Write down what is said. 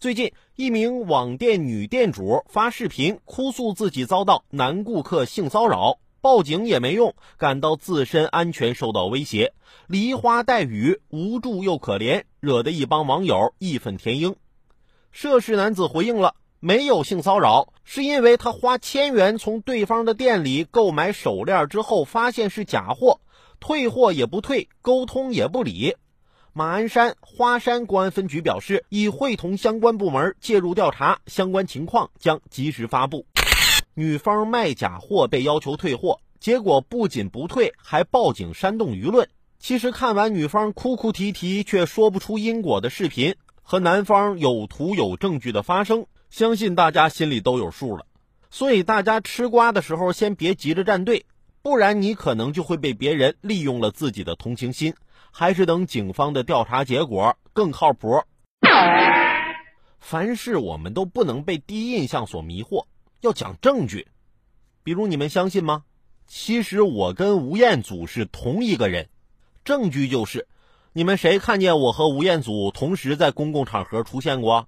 最近，一名网店女店主发视频哭诉自己遭到男顾客性骚扰，报警也没用，感到自身安全受到威胁，梨花带雨，无助又可怜，惹得一帮网友义愤填膺。涉事男子回应了。没有性骚扰，是因为他花千元从对方的店里购买手链之后，发现是假货，退货也不退，沟通也不理。马鞍山花山公安分局表示，已会同相关部门介入调查，相关情况将及时发布。女方卖假货被要求退货，结果不仅不退，还报警煽动舆论。其实看完女方哭哭啼啼却说不出因果的视频，和男方有图有证据的发声。相信大家心里都有数了，所以大家吃瓜的时候先别急着站队，不然你可能就会被别人利用了自己的同情心。还是等警方的调查结果更靠谱。凡事我们都不能被第一印象所迷惑，要讲证据。比如你们相信吗？其实我跟吴彦祖是同一个人，证据就是，你们谁看见我和吴彦祖同时在公共场合出现过？